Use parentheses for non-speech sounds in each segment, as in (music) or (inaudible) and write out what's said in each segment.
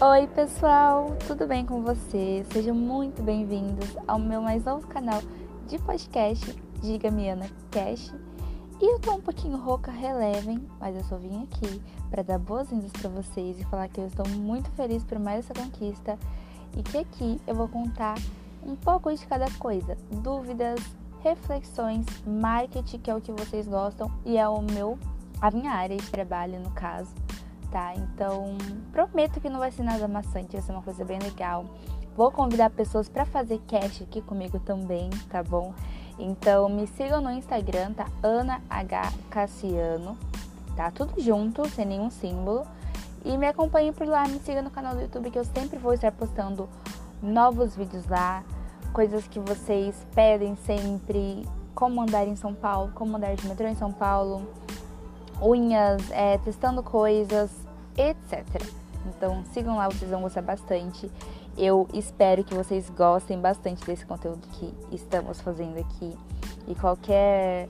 Oi, pessoal, tudo bem com vocês? Sejam muito bem-vindos ao meu mais novo canal de podcast, Diga-me Ana Cash. E eu tô um pouquinho rouca, relevem, mas eu só vim aqui para dar boas-vindas para vocês e falar que eu estou muito feliz por mais essa conquista e que aqui eu vou contar um pouco de cada coisa, dúvidas, reflexões, marketing, que é o que vocês gostam e é o meu a minha área de trabalho no caso, tá? Então, prometo que não vai ser nada maçante, vai ser uma coisa bem legal. Vou convidar pessoas para fazer cast aqui comigo também, tá bom? Então, me sigam no Instagram, tá? Ana H Cassiano, tá? Tudo junto, sem nenhum símbolo. E me acompanhem por lá, me siga no canal do YouTube que eu sempre vou estar postando novos vídeos lá, coisas que vocês pedem sempre, como andar em São Paulo, como andar de metrô em São Paulo, unhas, é, testando coisas, etc. Então sigam lá, vocês vão gostar bastante. Eu espero que vocês gostem bastante desse conteúdo que estamos fazendo aqui. E qualquer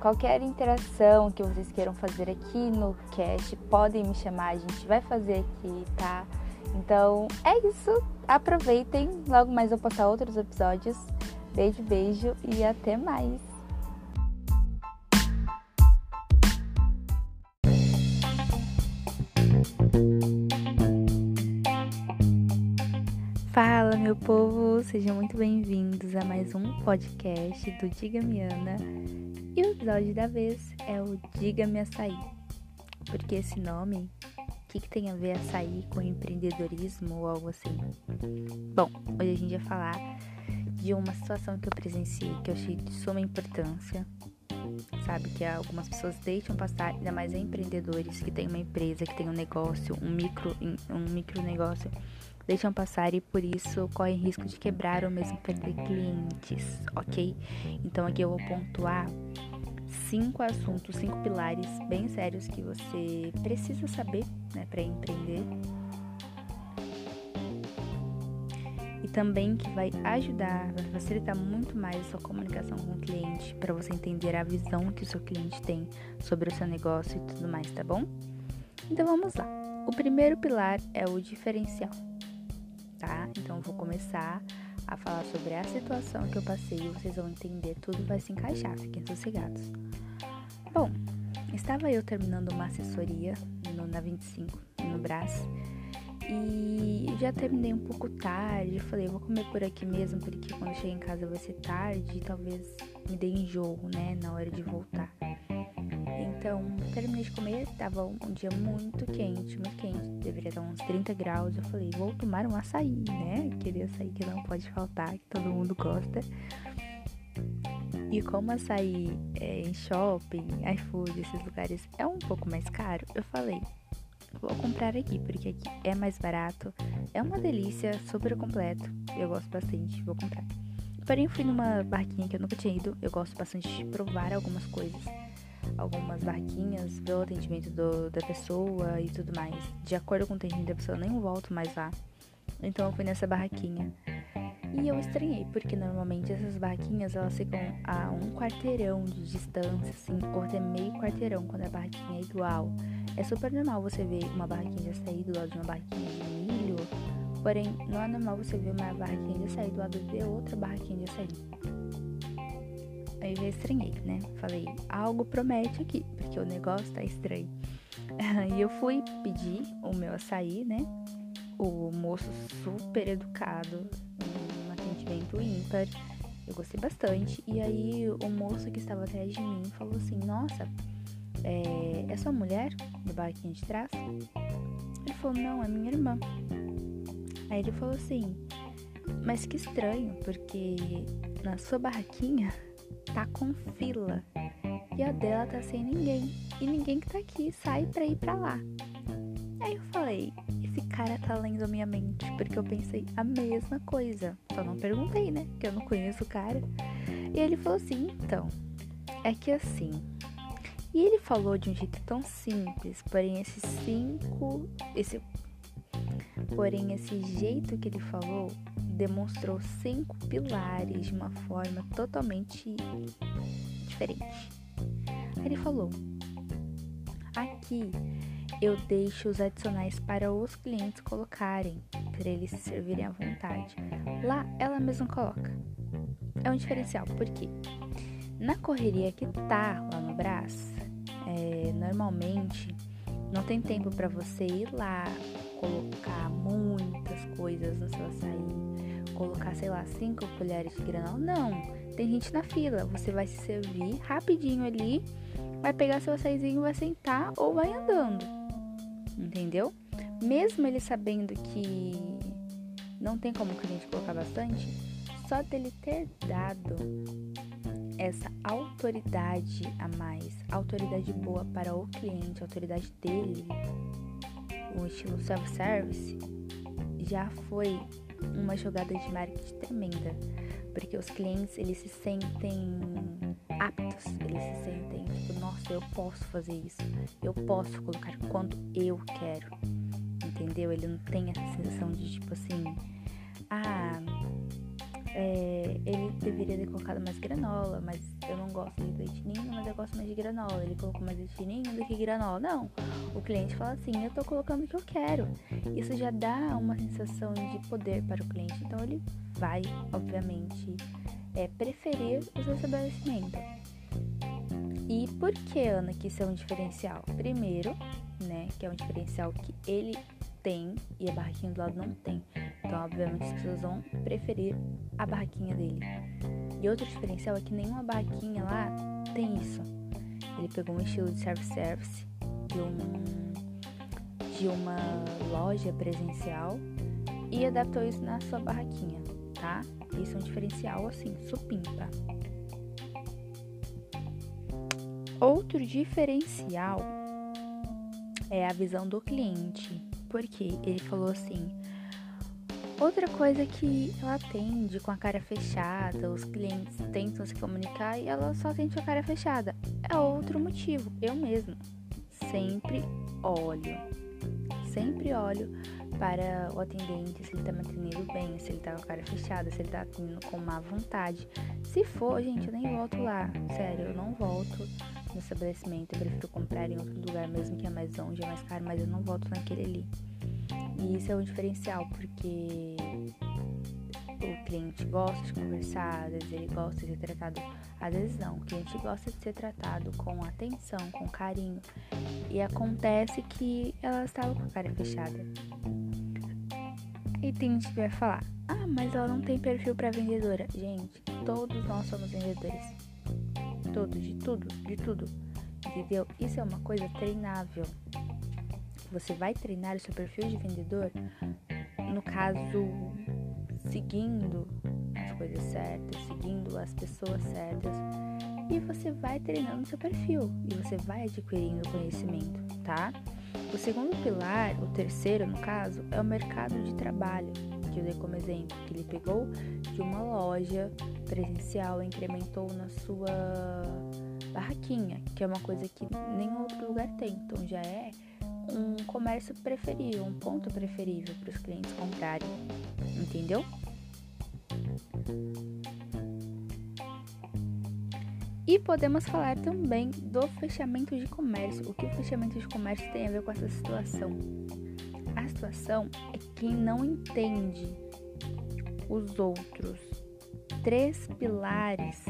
qualquer interação que vocês queiram fazer aqui no cast, podem me chamar, a gente vai fazer aqui, tá? Então é isso. Aproveitem. Logo mais eu postar outros episódios. Beijo, beijo e até mais. Meu povo! Sejam muito bem-vindos a mais um podcast do Diga-me Ana. E o episódio da vez é o Diga-me Açaí. Porque esse nome, o que, que tem a ver açaí com empreendedorismo ou algo assim? Bom, hoje a gente vai falar de uma situação que eu presenciei que eu achei de suma importância. Sabe que algumas pessoas deixam passar, ainda mais empreendedores que têm uma empresa, que tem um negócio, um micro, um micro negócio deixam passar e por isso correm risco de quebrar ou mesmo perder clientes, ok? Então aqui eu vou pontuar cinco assuntos, cinco pilares bem sérios que você precisa saber, né, para empreender. E também que vai ajudar, vai facilitar muito mais a sua comunicação com o cliente, para você entender a visão que o seu cliente tem sobre o seu negócio e tudo mais, tá bom? Então vamos lá. O primeiro pilar é o diferencial tá? Então eu vou começar a falar sobre a situação que eu passei e vocês vão entender, tudo vai se encaixar, fiquem sossegados. Bom, estava eu terminando uma assessoria no, na 25, no Brás, e já terminei um pouco tarde, falei, vou comer por aqui mesmo, porque quando chegar em casa vai ser tarde e talvez me dê enjoo, né, na hora de voltar. Então, terminei de comer, tava um dia muito quente, muito quente, deveria estar uns 30 graus. Eu falei, vou tomar um açaí, né? Aquele açaí que não pode faltar, que todo mundo gosta. E como açaí é, em shopping, iFood, esses lugares é um pouco mais caro, eu falei, vou comprar aqui, porque aqui é mais barato, é uma delícia, super completo, eu gosto bastante, vou comprar. Porém, fui numa barquinha que eu nunca tinha ido, eu gosto bastante de provar algumas coisas algumas barquinhas, ver o atendimento do, da pessoa e tudo mais. De acordo com o atendimento da pessoa, eu nem volto mais lá. Então eu fui nessa barraquinha. E eu estranhei, porque normalmente essas barraquinhas elas ficam a um quarteirão de distância, assim, ou até meio quarteirão quando a barraquinha é igual. É super normal você ver uma barraquinha de açaí do lado de uma barraquinha de milho, porém não é normal você ver uma barraquinha de açaí do lado de outra barraquinha de açaí. Aí eu já estranhei, né? Falei, algo promete aqui, porque o negócio tá estranho. (laughs) E eu fui pedir o meu açaí, né? O moço super educado, um atendimento ímpar. Eu gostei bastante. E aí o moço que estava atrás de mim falou assim, nossa, é, é sua mulher do barquinho de trás? Ele falou, não, é minha irmã. Aí ele falou assim, mas que estranho, porque na sua barraquinha tá com fila e a dela tá sem ninguém. E ninguém que tá aqui sai pra ir pra lá. Aí eu falei, esse cara tá lendo a minha mente, porque eu pensei a mesma coisa. Só não perguntei, né? Porque eu não conheço o cara. E ele falou assim, então, é que assim. E ele falou de um jeito tão simples, porém esses cinco. Esse, porém, esse jeito que ele falou demonstrou cinco pilares de uma forma totalmente diferente. Ele falou: Aqui eu deixo os adicionais para os clientes colocarem, para eles se servirem à vontade. Lá ela mesma coloca. É um diferencial, por quê? Na correria que tá lá no Brás, é, normalmente não tem tempo para você ir lá colocar muitas coisas no seu açaí, colocar, sei lá, cinco colheres de granola. Não, tem gente na fila. Você vai se servir rapidinho ali, vai pegar seu açaizinho, vai sentar ou vai andando. Entendeu? Mesmo ele sabendo que não tem como o cliente colocar bastante, só dele ter dado essa autoridade a mais, autoridade boa para o cliente, autoridade dele, o estilo self-service, já foi uma jogada de marketing tremenda, porque os clientes eles se sentem aptos, eles se sentem tipo, nossa, eu posso fazer isso, eu posso colocar quanto eu quero, entendeu? Ele não tem essa sensação de tipo assim, ah, é, ele deveria ter colocado mais granola, mas eu não gosto de leite ninho, mas eu gosto mais de granola. Ele colocou mais leite ninho do que granola. Não, o cliente fala assim, eu tô colocando o que eu quero. Isso já dá uma sensação de poder para o cliente. Então ele vai, obviamente, é, preferir o seu estabelecimento. E por que, Ana, que isso é um diferencial? Primeiro, né, que é um diferencial que ele tem e a barraquinha do lado não tem. Então, obviamente, as pessoas vão preferir a barraquinha dele. E outro diferencial é que nenhuma barraquinha lá tem isso. Ele pegou um estilo de service-service de, um, de uma loja presencial e adaptou isso na sua barraquinha, tá? Isso é um diferencial assim, supimpa. Outro diferencial é a visão do cliente, porque ele falou assim: Outra coisa que ela atende com a cara fechada, os clientes tentam se comunicar e ela só atende com a cara fechada. É outro motivo. Eu mesma sempre olho, sempre olho para o atendente, se ele tá me atendendo bem, se ele tá com a cara fechada, se ele tá atendendo com má vontade. Se for, gente, eu nem volto lá. Sério, eu não volto no estabelecimento. Eu prefiro comprar em outro lugar, mesmo que é mais longe, é mais caro, mas eu não volto naquele ali. E isso é um diferencial, porque o cliente gosta de conversar, às vezes ele gosta de ser tratado, às vezes não, o cliente gosta de ser tratado com atenção, com carinho. E acontece que ela estava com a cara fechada. E tem gente que vai falar: "Ah, mas ela não tem perfil para vendedora". Gente, todos nós somos vendedores. Todos, de tudo, de tudo. Entendeu? Isso é uma coisa treinável você vai treinar o seu perfil de vendedor, no caso, seguindo as coisas certas, seguindo as pessoas certas, e você vai treinando seu perfil e você vai adquirindo conhecimento, tá? O segundo pilar, o terceiro no caso, é o mercado de trabalho, que eu dei como exemplo, que ele pegou de uma loja presencial incrementou na sua barraquinha, que é uma coisa que nenhum outro lugar tem. Então já é um comércio preferível, um ponto preferível para os clientes comprarem, entendeu? E podemos falar também do fechamento de comércio. O que o fechamento de comércio tem a ver com essa situação? A situação é quem não entende os outros três pilares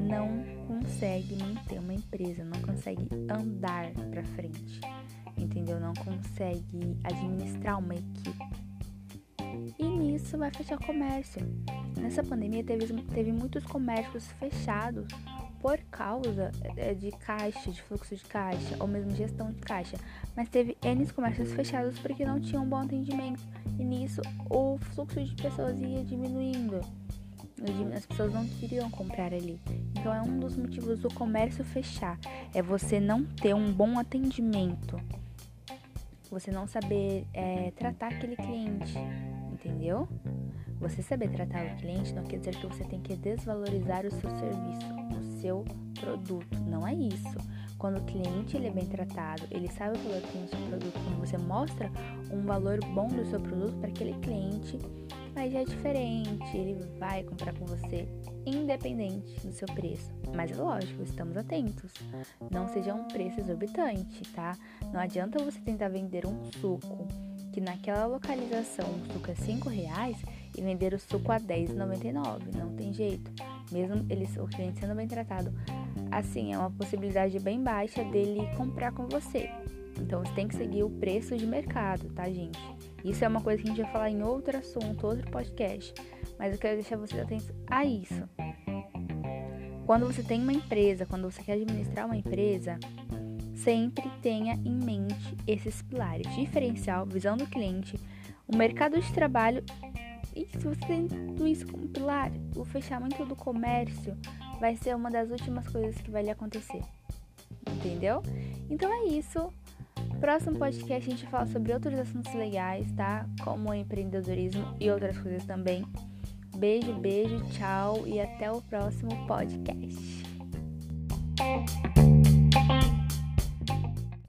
não consegue manter uma empresa, não consegue andar para frente entendeu? Não consegue administrar uma equipe. E nisso vai fechar comércio. Nessa pandemia teve, teve muitos comércios fechados por causa é, de caixa, de fluxo de caixa, ou mesmo gestão de caixa. Mas teve N comércios fechados porque não tinham bom atendimento. E nisso o fluxo de pessoas ia diminuindo. As pessoas não queriam comprar ali. Então é um dos motivos do comércio fechar. É você não ter um bom atendimento você não saber é, tratar aquele cliente, entendeu? Você saber tratar o cliente não quer dizer que você tem que desvalorizar o seu serviço, o seu produto. Não é isso. Quando o cliente ele é bem tratado, ele sabe o valor que tem no seu produto, quando você mostra um valor bom do seu produto para aquele cliente, mas já é diferente, ele vai comprar com você independente do seu preço. Mas é lógico, estamos atentos. Não seja um preço exorbitante, tá? Não adianta você tentar vender um suco que naquela localização o suco é 5 reais e vender o suco a R$10,99. Não tem jeito. Mesmo ele, o cliente sendo bem tratado, assim, é uma possibilidade bem baixa dele comprar com você. Então você tem que seguir o preço de mercado, tá, gente? Isso é uma coisa que a gente vai falar em outro assunto, outro podcast. Mas eu quero deixar vocês atentos a isso. Quando você tem uma empresa, quando você quer administrar uma empresa, sempre tenha em mente esses pilares: diferencial, visão do cliente, o mercado de trabalho. E se você tem tudo isso como pilar, o fechamento do comércio vai ser uma das últimas coisas que vai lhe acontecer. Entendeu? Então é isso. Próximo podcast a gente fala sobre outros assuntos legais, tá? Como empreendedorismo e outras coisas também. Beijo, beijo, tchau e até o próximo podcast.